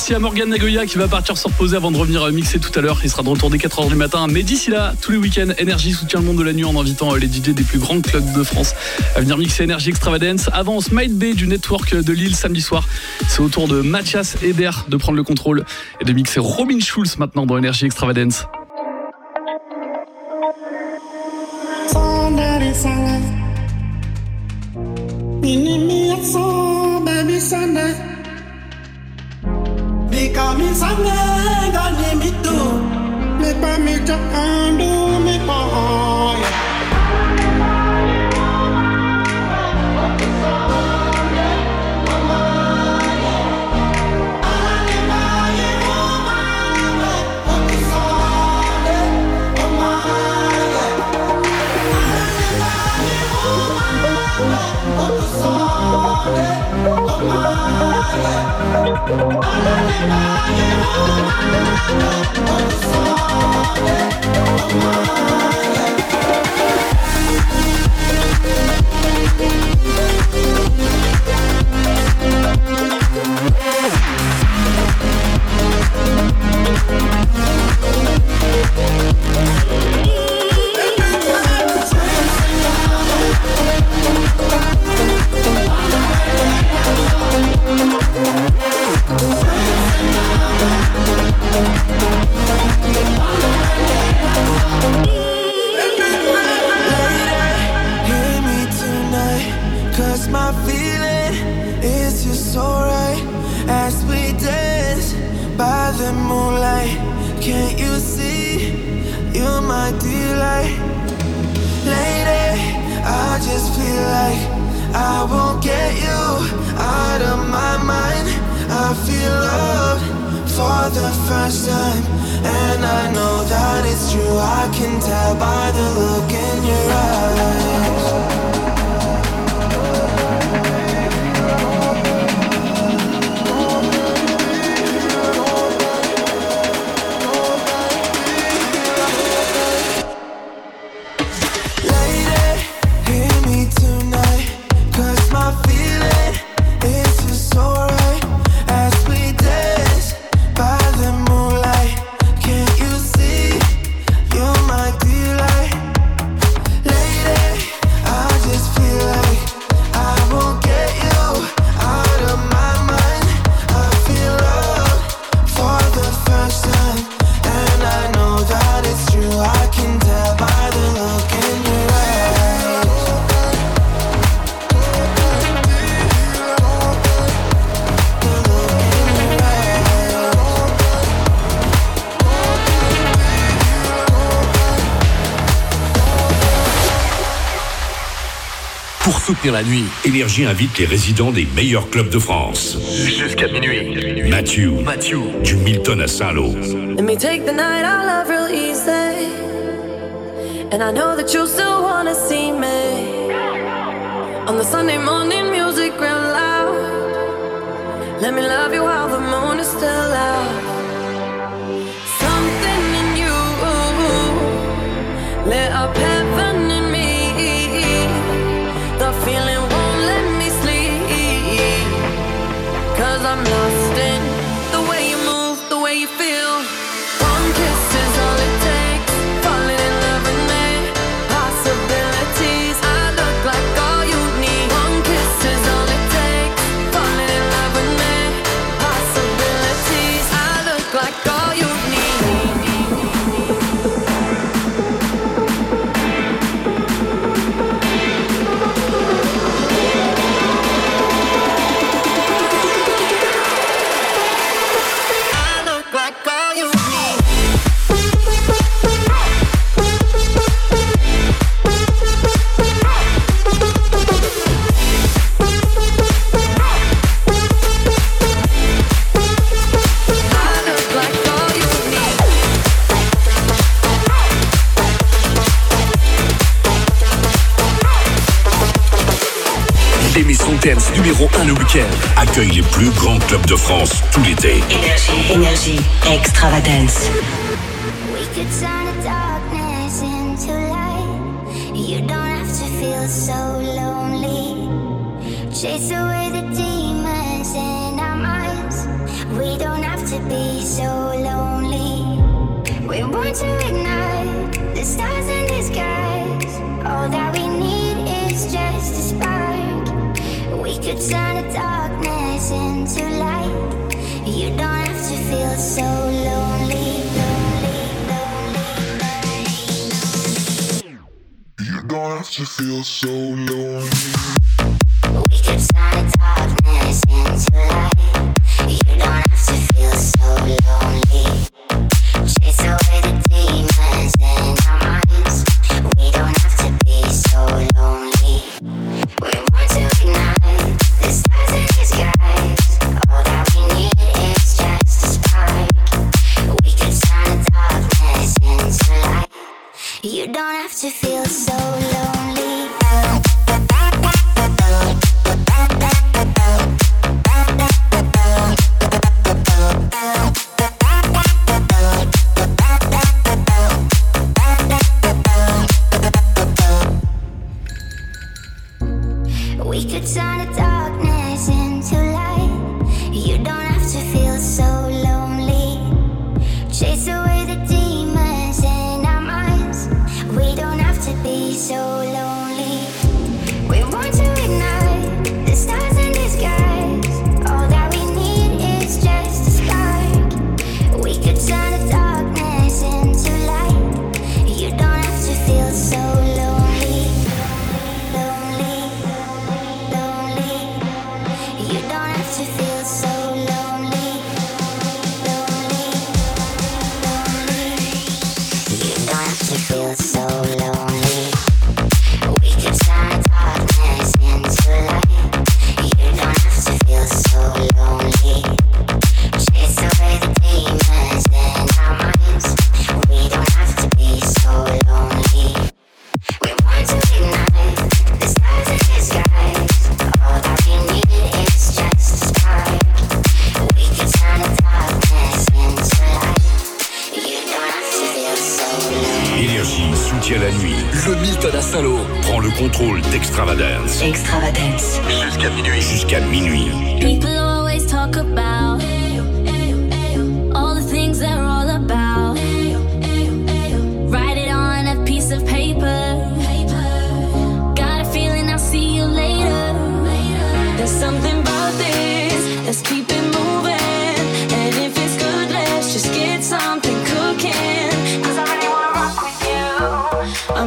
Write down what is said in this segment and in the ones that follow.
merci à Morgan Nagoya qui va partir se reposer avant de revenir euh, mixer tout à l'heure. Il sera de retour dès 4h du matin. Mais d'ici là, tous les week-ends, Énergie soutient le monde de la nuit en invitant euh, les DJ des plus grands clubs de France à venir mixer Énergie Extravagance. Avant Smite Bay du network de Lille samedi soir. C'est au tour de Mathias Eder de prendre le contrôle et de mixer Robin Schulz maintenant dans Énergie Extravagance. Africa, me sange gani you. Me pa me. Oh, my delight? Lady, I just feel like I won't get you out of my mind. I feel loved for the first time, and I know that it's true. I can tell by the look in your eyes. Soutenir la nuit, Énergie invite les résidents des meilleurs clubs de France. Jusqu'à minuit. Mathieu. Mathieu. Du Milton à Saint-Lô. Let me take the night I love real easy. And I know that you still wanna see me. On the Sunday morning music real loud. Let me love you while the moon is still out. Something in you lit up heaven plus grand club de France tout l'été. Énergie, énergie, extravagance. We could turn the darkness into light. You don't have to feel so lonely. Chase away the demons in our minds. We don't have to be so lonely. We want to ignite the stars in the skies. All that we need is just a spark. We could turn the darkness. light. You don't have to feel so lonely. lonely, lonely, you don't have to feel so lonely. You don't have to feel so lonely.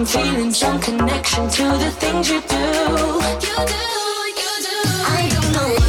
I'm feeling some connection to the things you do. You do, you do. I don't know.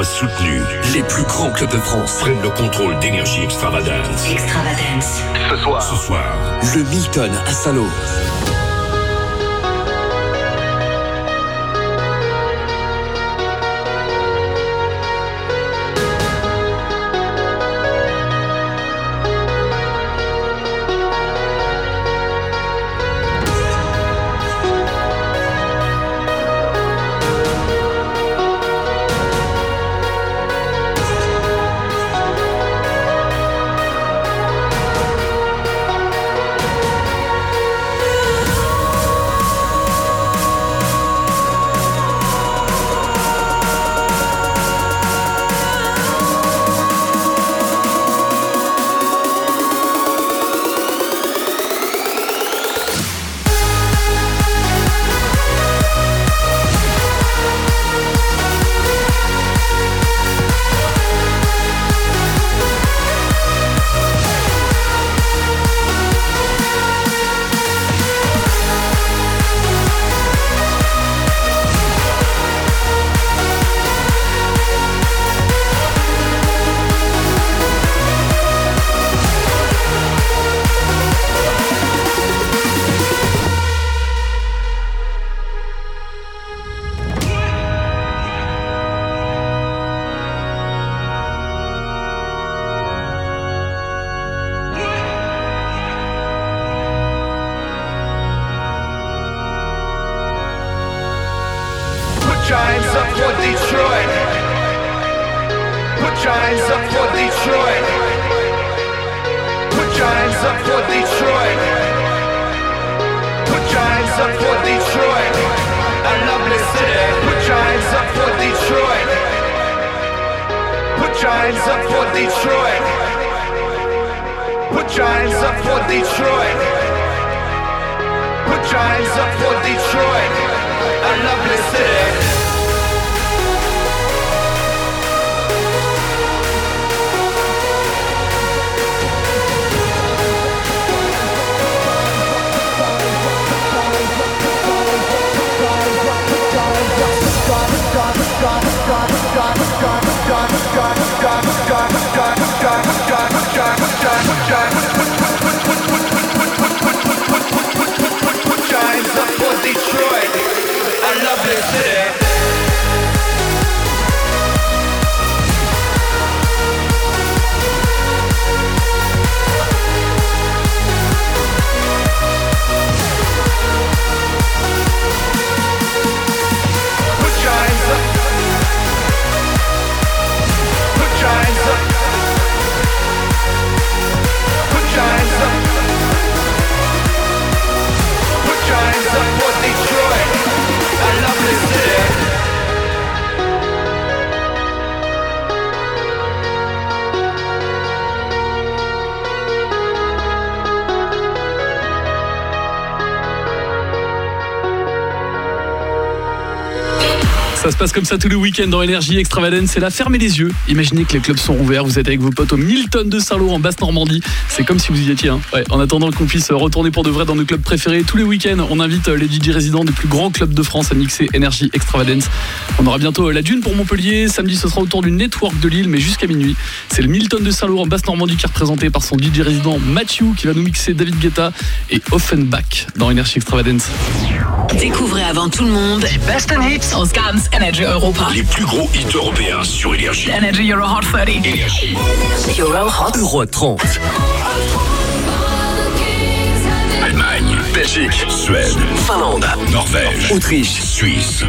Nuit soit soutenue, les plus grands clubs de France prennent le contrôle d'énergie extravagance. Extravagance. Ce soir, ce soir, Le Milton à Saint-Lô. Your hands up for Detroit. Put hands up for Detroit. A lovely city. Detroit. A lovely city. Ça se passe comme ça tous les week-ends dans Énergie Extravagance. C'est là, fermez les yeux. Imaginez que les clubs sont ouverts. Vous êtes avec vos potes au Milton de Saint-Lô en Basse-Normandie. C'est comme si vous y étiez. hein. Ouais, en attendant qu'on puisse retourner pour de vrai dans nos clubs préférés, tous les week-ends, on invite euh, les DJ résidents des plus grands clubs de France à mixer Énergie Extravagance. On aura bientôt euh, la Dune pour Montpellier. Samedi, ce sera autour du Network de Lille, mais jusqu'à minuit. C'est le Milton de Saint-Lô en Basse-Normandie qui est représenté par son DJ résident Mathieu qui va nous mixer David Guetta et Offenbach dans Énergie Extravagance. Découvrez avant tout le monde Best hits on Scams Energy Europa. Les plus gros hits européens sur Énergie. Energy Euro Hot 30. Énergie. Euro Hot Euro 30. Allemagne, Belgique, Suède, Finlande. Norvège, Autriche. Suisse.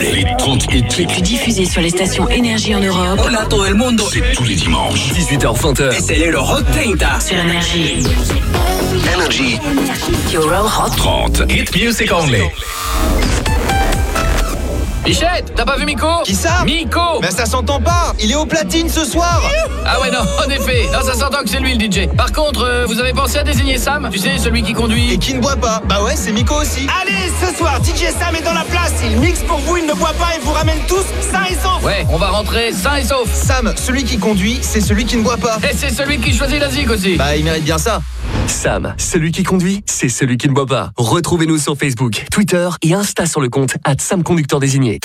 Les 30 hits les plus diffusés sur les stations Énergie en Europe Hola todo el mundo. c'est tous les dimanches. 18h-20h. C'est le Hot 30. sur Énergie. Energy. Euro Hot 30. Hit music only. Bichette, t'as pas vu Miko Qui ça Miko Mais ça s'entend pas Il est au platine ce soir Ah ouais non, en effet, non ça s'entend que c'est lui le DJ. Par contre, euh, vous avez pensé à désigner Sam Tu sais, celui qui conduit Et qui ne boit pas Bah ouais, c'est Miko aussi Allez, ce soir, DJ Sam est dans la place. Il mixe pour vous, il ne boit pas et vous ramène tous sains et saufs. Ouais, on va rentrer sain et sauf. Sam, celui qui conduit, c'est celui qui ne boit pas Et c'est celui qui choisit la zig aussi. Bah il mérite bien ça Sam, celui qui conduit, c'est celui qui ne boit pas. Retrouvez-nous sur Facebook, Twitter et Insta sur le compte at Sam Conducteur Désigné.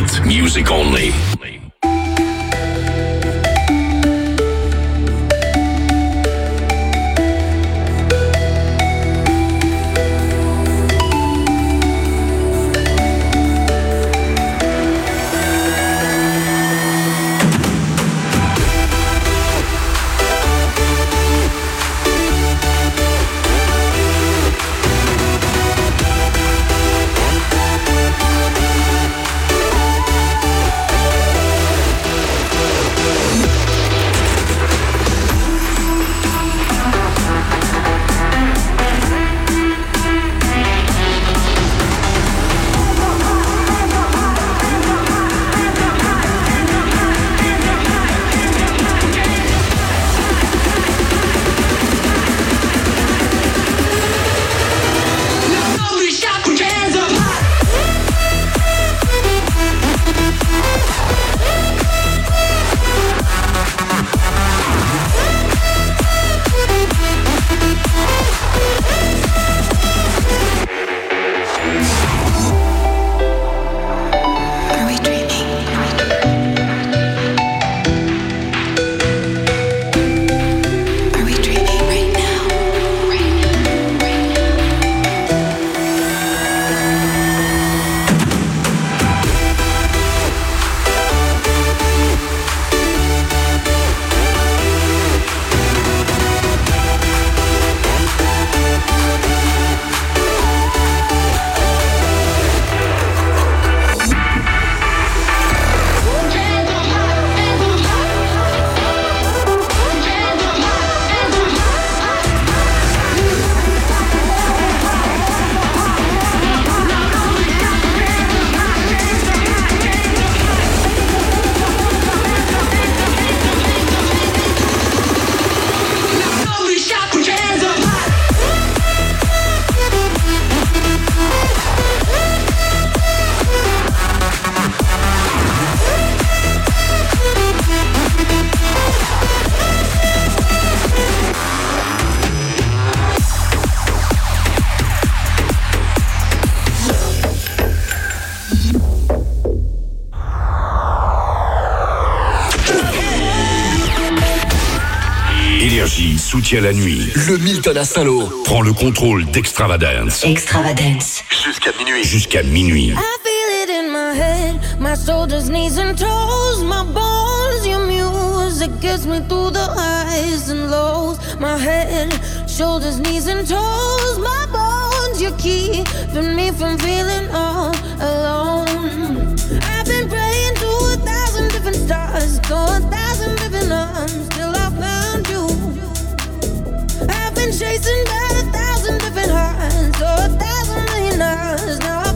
Music only. Énergie soutient la nuit. Le Milton à Saint-Lô. Prends le contrôle d'Extravadance. Extravagance. Jusqu'à minuit. Jusqu'à minuit. I feel it in my head, my shoulders, knees, and toes, my bones. Your music gets me through the highs and lows. My head, shoulders, knees, and toes, my bones. You're keeping me from feeling all alone. I've been praying to a thousand different stars, to a thousand different arms, till I found you. Been chasing by a thousand different hearts, so a thousand million hours. Now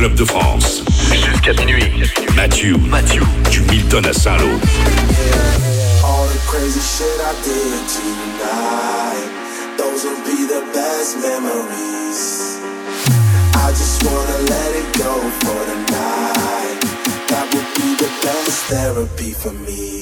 Club de France. Jusqu'à minuit. Mathieu. Mathieu. Du Milton à Saint-Lô. All the crazy shit I did tonight. Those will be the best memories. I just wanna let it go for the night. That would be the best therapy for me.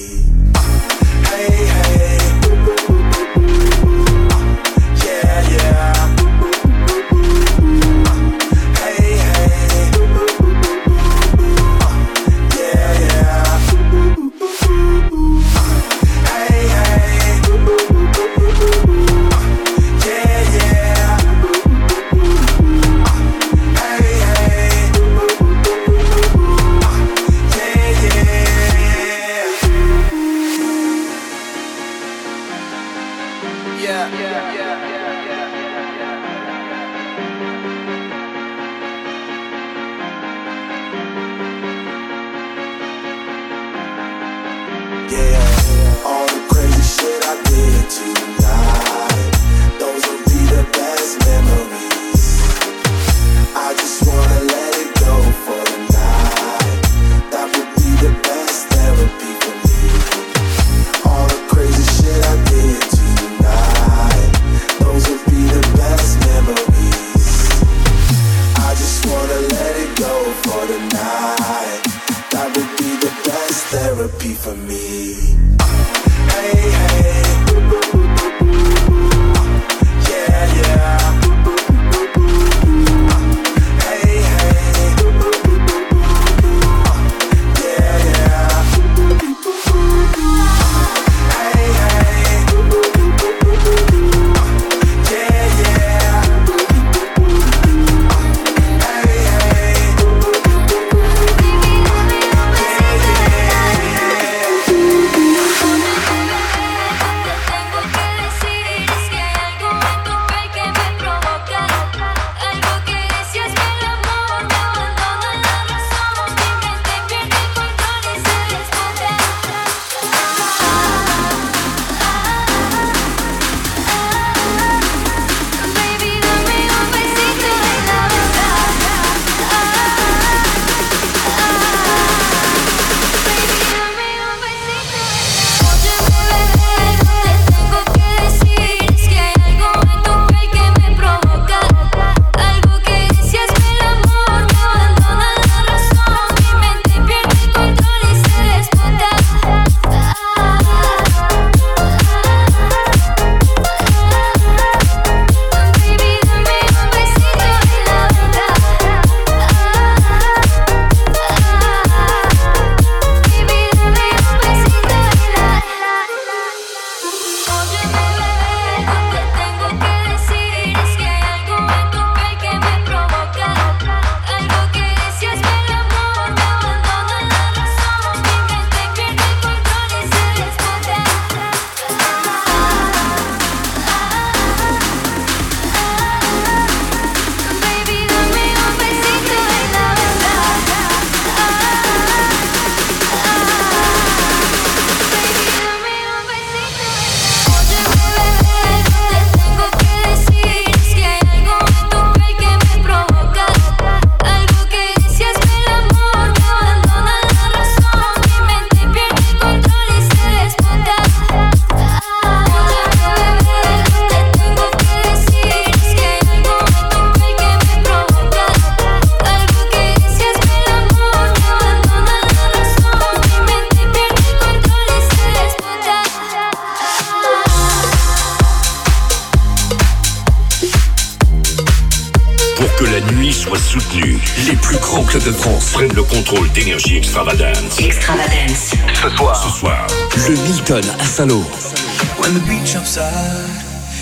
When the beach outside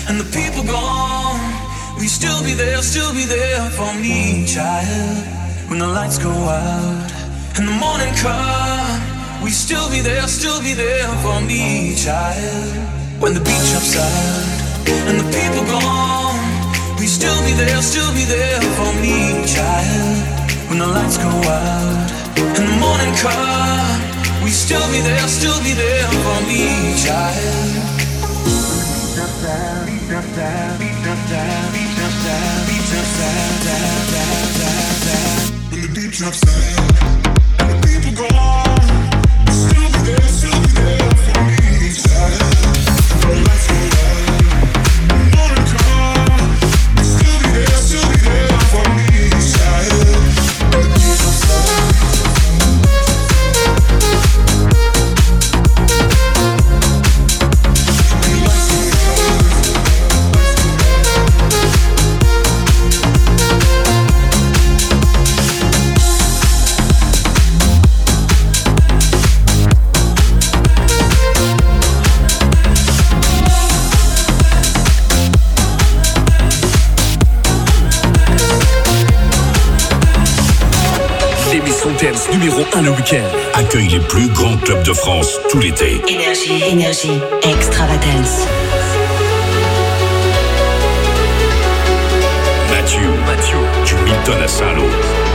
and the people gone, we still be there, still be there for me, child. When the lights go out and the morning comes, we still be there, still be there for me, child. When the beach outside and the people gone, we still be there, still be there for me, child. When the lights go out and the morning comes. We still be there, still be there for me, child. When the beat drops down and the people go on. Week-end accueille les plus grands clubs de France tout l'été. Énergie, énergie, extravagance. Mathieu, Mathieu, du Milton à Saint-Lô.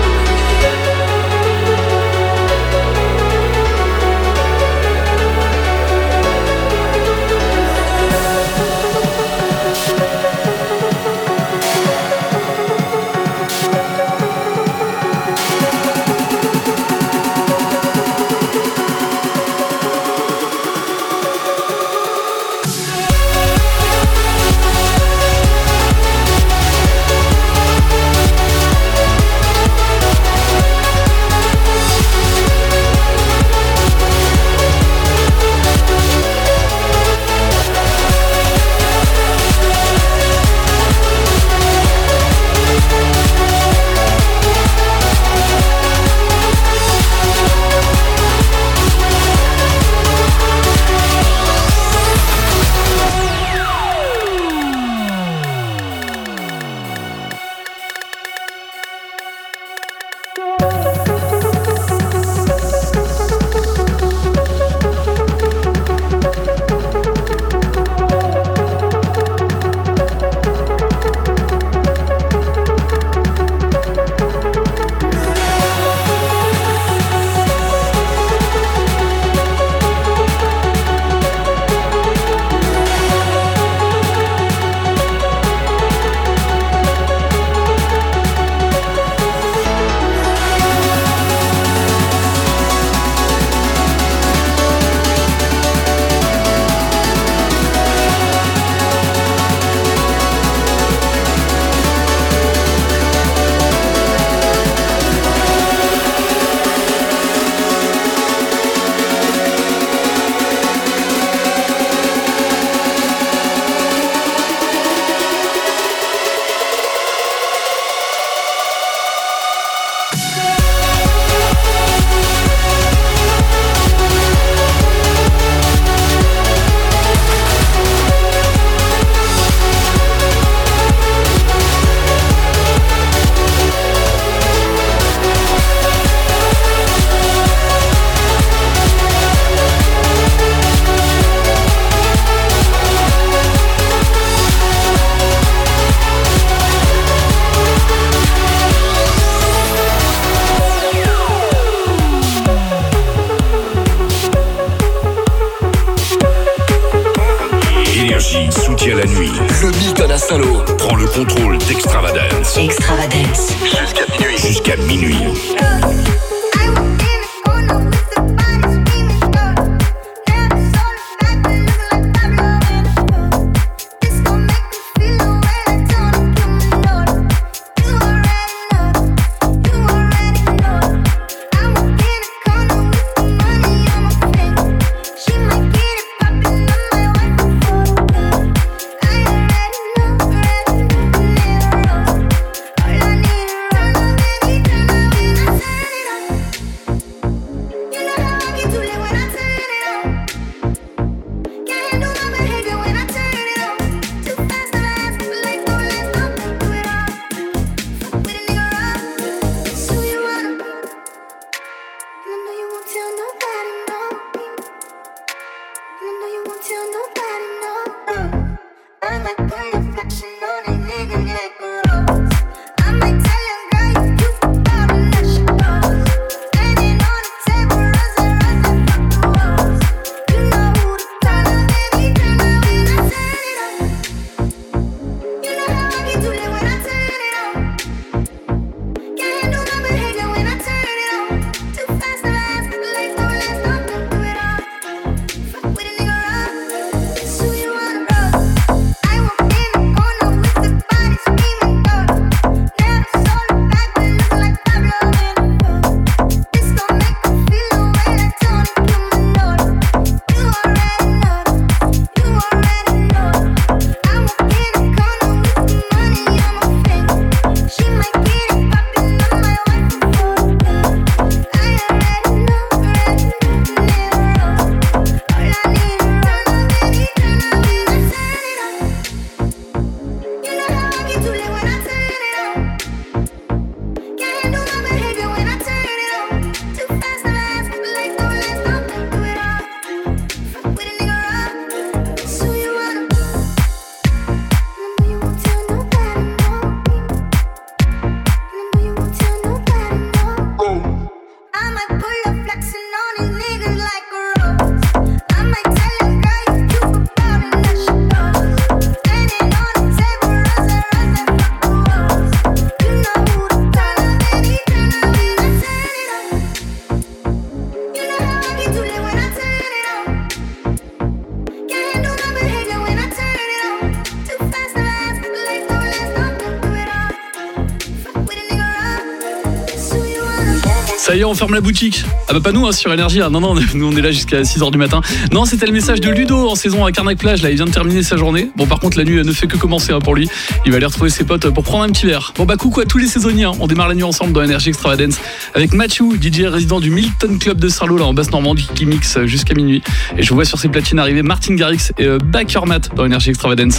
On ferme la boutique. Ah bah pas nous hein, sur énergie. Non non, nous on est là jusqu'à 6h du matin. Non, c'était le message de Ludo en saison à Carnac Plage. Là, il vient de terminer sa journée. Bon par contre, la nuit elle ne fait que commencer hein, pour lui. Il va aller retrouver ses potes pour prendre un petit verre. Bon bah coucou à tous les saisonniers. hein. On démarre la nuit ensemble dans Énergie Extravagance avec Mathieu, DJ résident du Milton Club de Sarlo là en basse Normandie qui mixe jusqu'à minuit. Et je vois sur ses platines arriver Martin Garrix et euh, Bakermat dans Énergie Extravagance.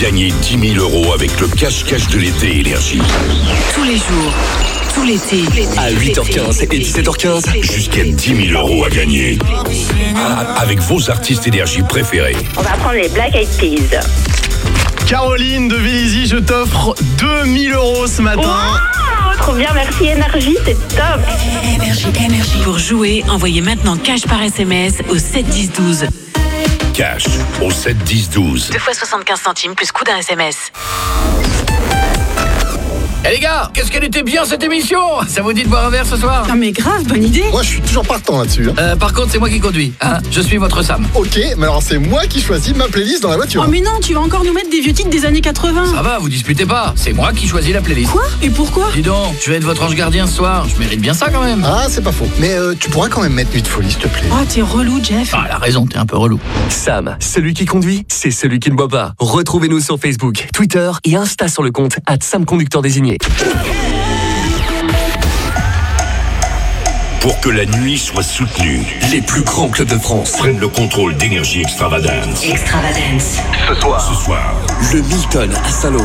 Gagnez 10 000 euros avec le cache-cache de l'été Énergie. Tous les jours, tout l'été. À 8h15 et 17h15. Jusqu'à 10 000 euros à gagner. Ah, Avec vos artistes Énergie préférés. On va prendre les Black Eyed Peas. Caroline de Vélizy, je t'offre 2000 euros ce matin. Wow, trop bien, merci Énergie, c'est top. Énergie, énergie. Pour jouer, envoyez maintenant cash par SMS au 7 10 12. Cash au 7 10 12. 2 fois 75 centimes plus coût d'un SMS. Eh les gars, qu'est-ce qu'elle était bien cette émission? Ça vous dit de boire un verre ce soir? Non mais grave, bonne idée. Moi, je suis toujours partant là-dessus. hein. Euh, Par contre, c'est moi qui conduis. Hein je suis votre Sam. Ok, mais alors c'est moi qui choisis ma playlist dans la voiture. Oh mais non, tu vas encore nous mettre des vieux titres des années 80. Ça va, vous disputez pas. C'est moi qui choisis la playlist. Quoi? Et pourquoi? Dis donc, je vais être votre ange gardien ce soir. Je mérite bien ça quand même. Ah, c'est pas faux. Mais euh, tu pourras quand même mettre Nuit de folie, s'il te plaît. Oh, t'es relou, Jeff. Ah, elle a raison, t'es un peu relou. Sam, celui qui conduit, c'est celui qui ne boit pas. Retrouvez-nous sur Facebook, Twitter et Insta sur le compte Sam Conducteur Désigné. Pour que la nuit soit soutenue, Les plus grands clubs de France. prennent le contrôle d'Énergie Extravagance. Extravagance. Ce soir, ce soir, Le Milton à Saint-Lô.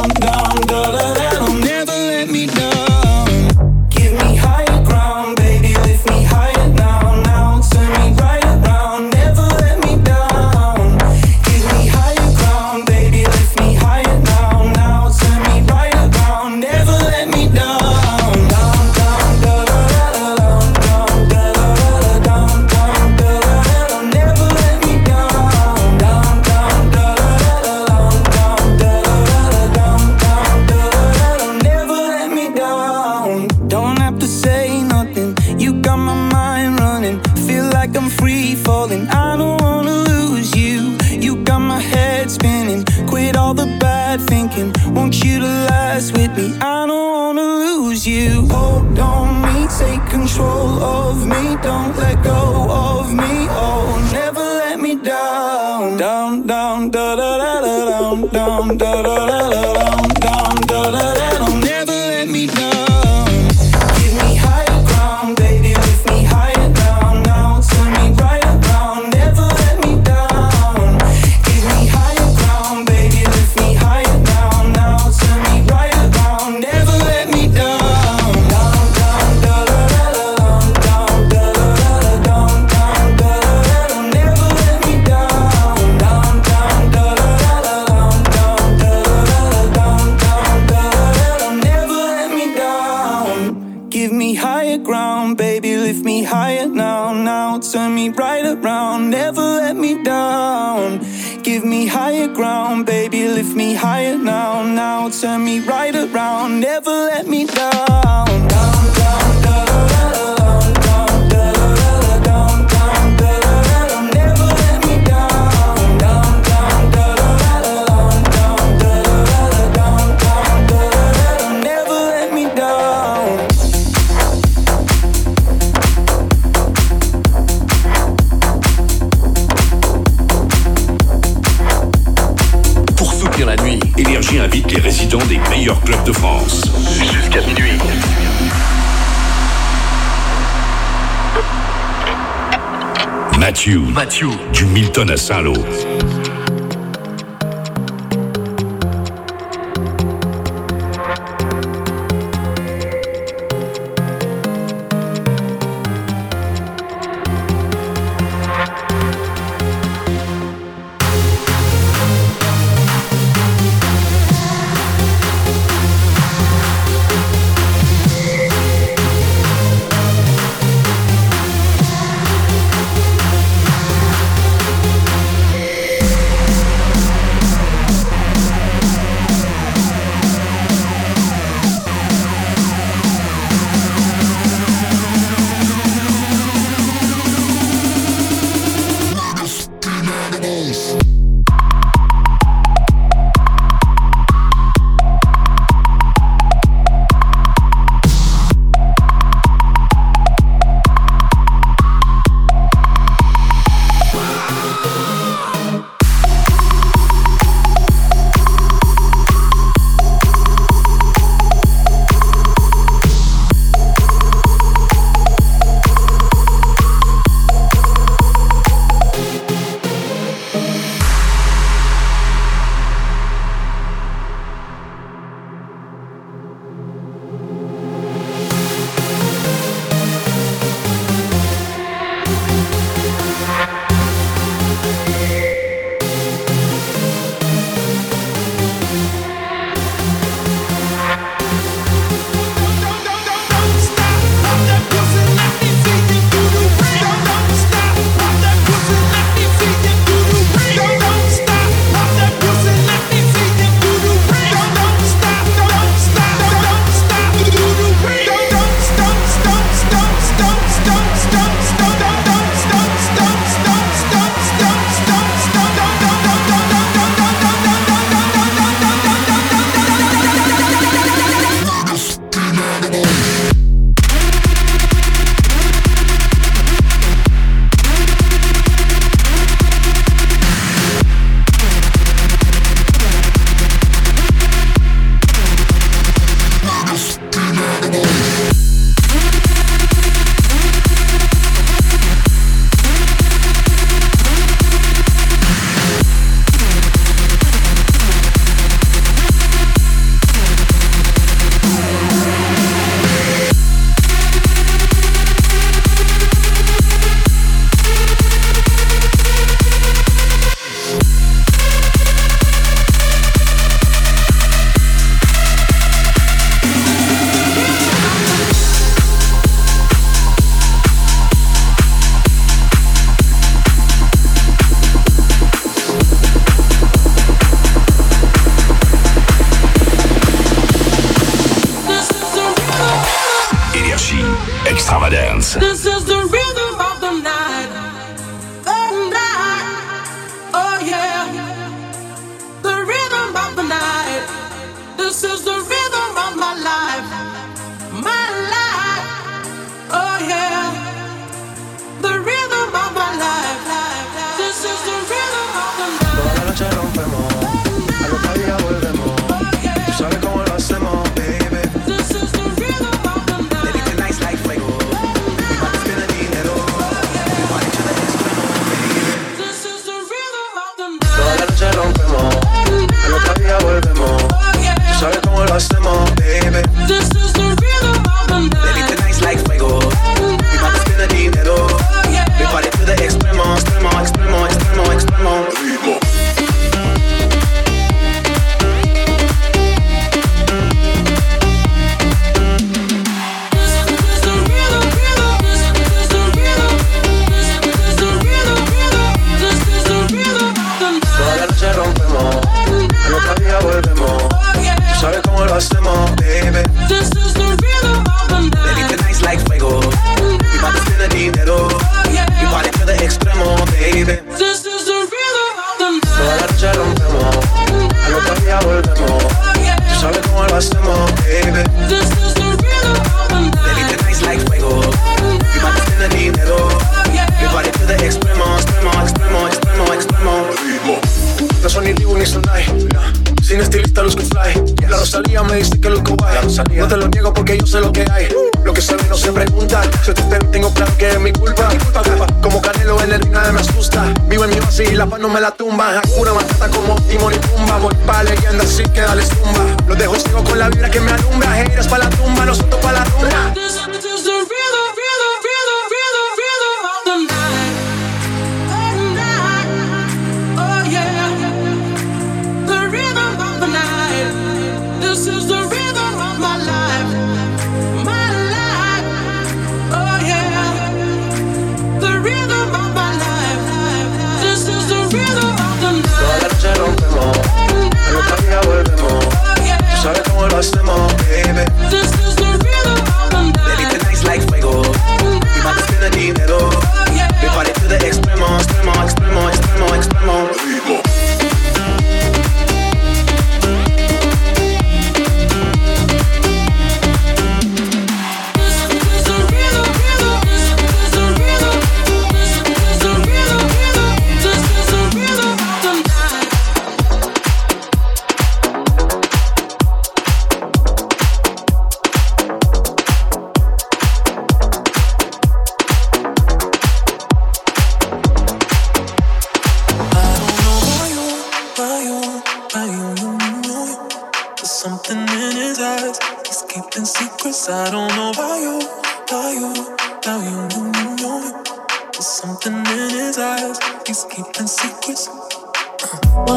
Voilà, salut! porque yo sé lo que hay. Lo que se ve no se pregunta. Yo te tengo claro que es mi culpa. Como Canelo en el ring nada me asusta. Vivo en mi oasis y la paz no me la tumba. Hakuna Matata como Timon y Pumba. Voy pa' leyenda así que dale tumba. Los dejo ciego con la vibra que me alumbra. Heiras pa' la tumba, nosotros pa' la luna. Sorry, don't lost baby. This is the rhythm of the night. Baby, tonight's like fuego. We about to spend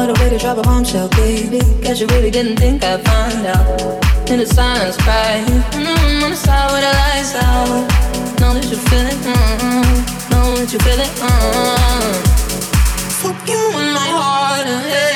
What a way to drop a bombshell, baby. Guess you really didn't think I'd find out. In the silence, cry. Mm-hmm, on the side where the lights out. Know that you feel it. Mm-hmm. Know that you feel it. Mm-hmm. Fuck you in my heart and head.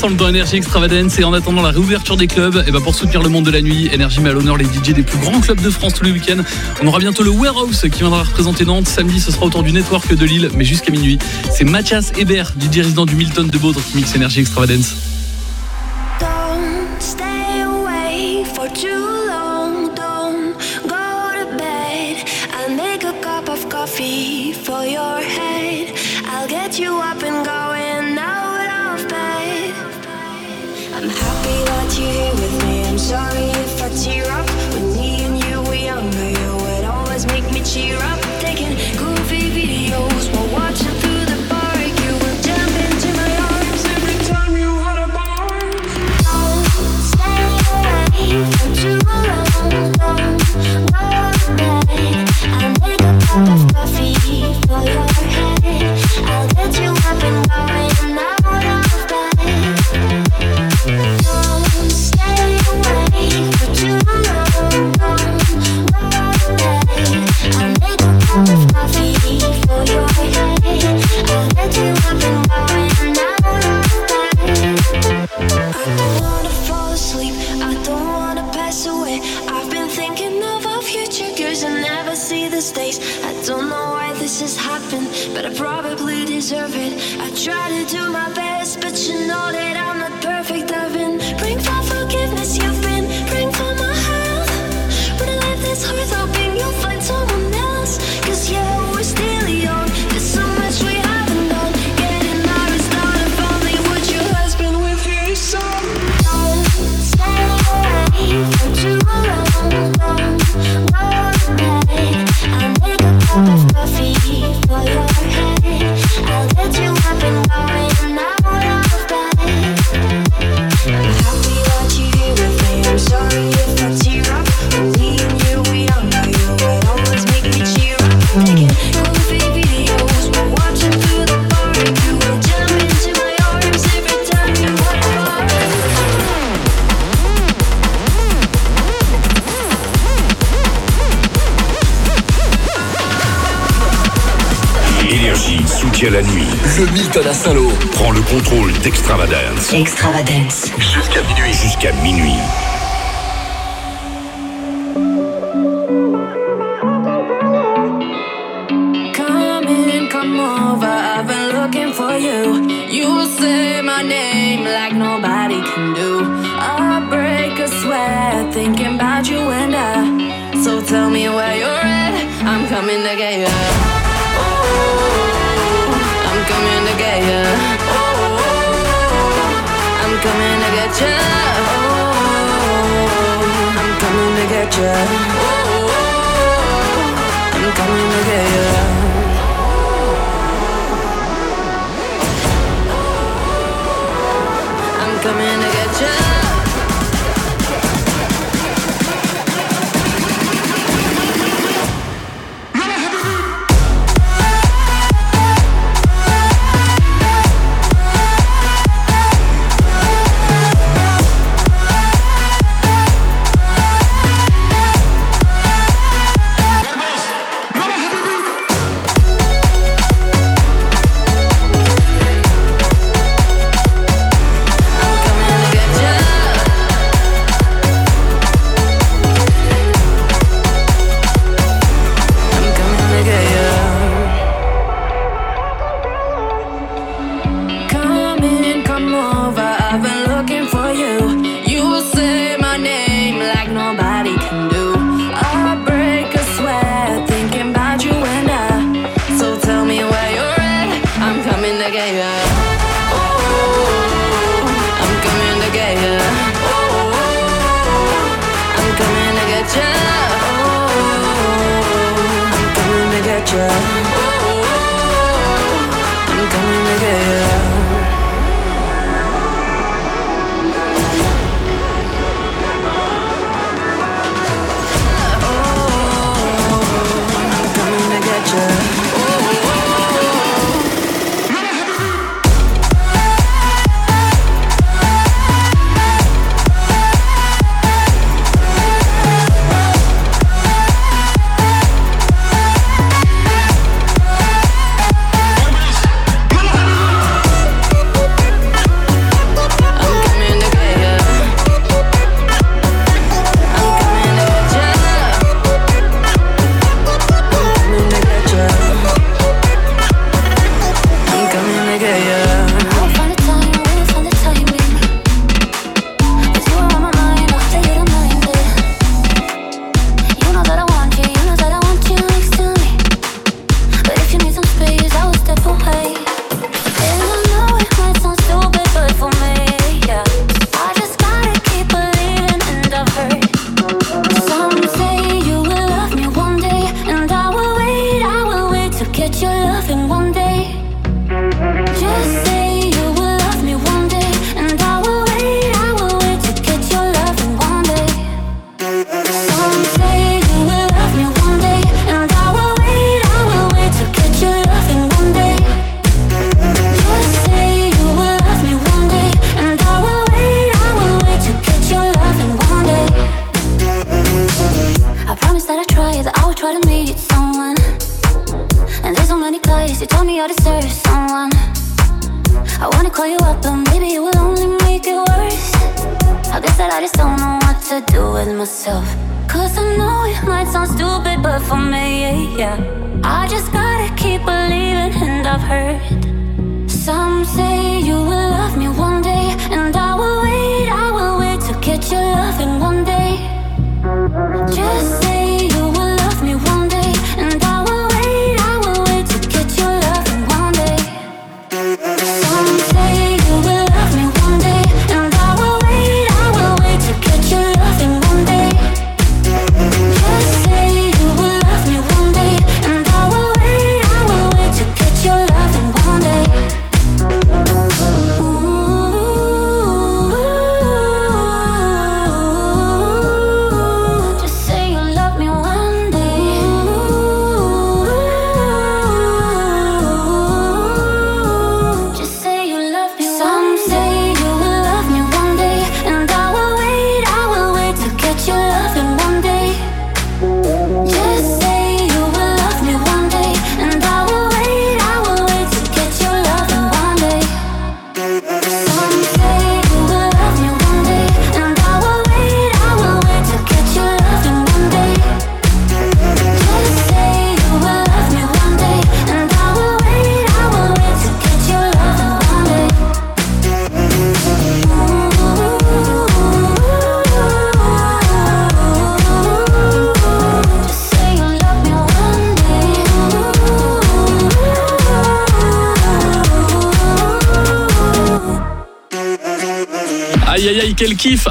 l'instant le temps Energy Extravagance et en attendant la réouverture des clubs, et pour soutenir le monde de la nuit, Energy met à l'honneur les DJ des plus grands clubs de France tous les week-ends. On aura bientôt le Warehouse qui viendra représenter Nantes. Samedi, ce sera autour du Network de Lille, mais jusqu'à minuit. C'est Mathias Hébert, DJ résident du Milton de Baudre qui mixe Energy Extravagance. Soutient la nuit. Le Milton à Saint-Lô prend le contrôle d'Extravagance. Extravagance. Jusqu'à minuit. Jusqu'à minuit. Thinking about you and I. So tell me where you're at. I'm coming to get you. yeah.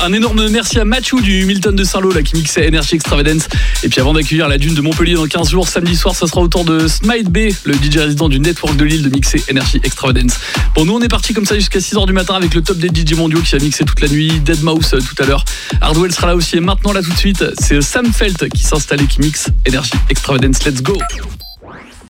Un énorme merci à Mathieu du Milton de Saint-Lô qui mixait Energy Extravagance. Et puis avant d'accueillir la dune de Montpellier dans 15 jours, samedi soir, ça sera au temps de Smite B, le DJ résident du Network de Lille, de mixer Energy Extravagance. Bon, nous on est parti comme ça jusqu'à 6h du matin avec le top des DJ mondiaux qui a mixé toute la nuit. Dead Mouse euh, tout à l'heure. Hardwell sera là aussi. Et maintenant, là tout de suite, c'est Sam Felt qui s'installe et qui mixe Energy Extravagance. Let's go!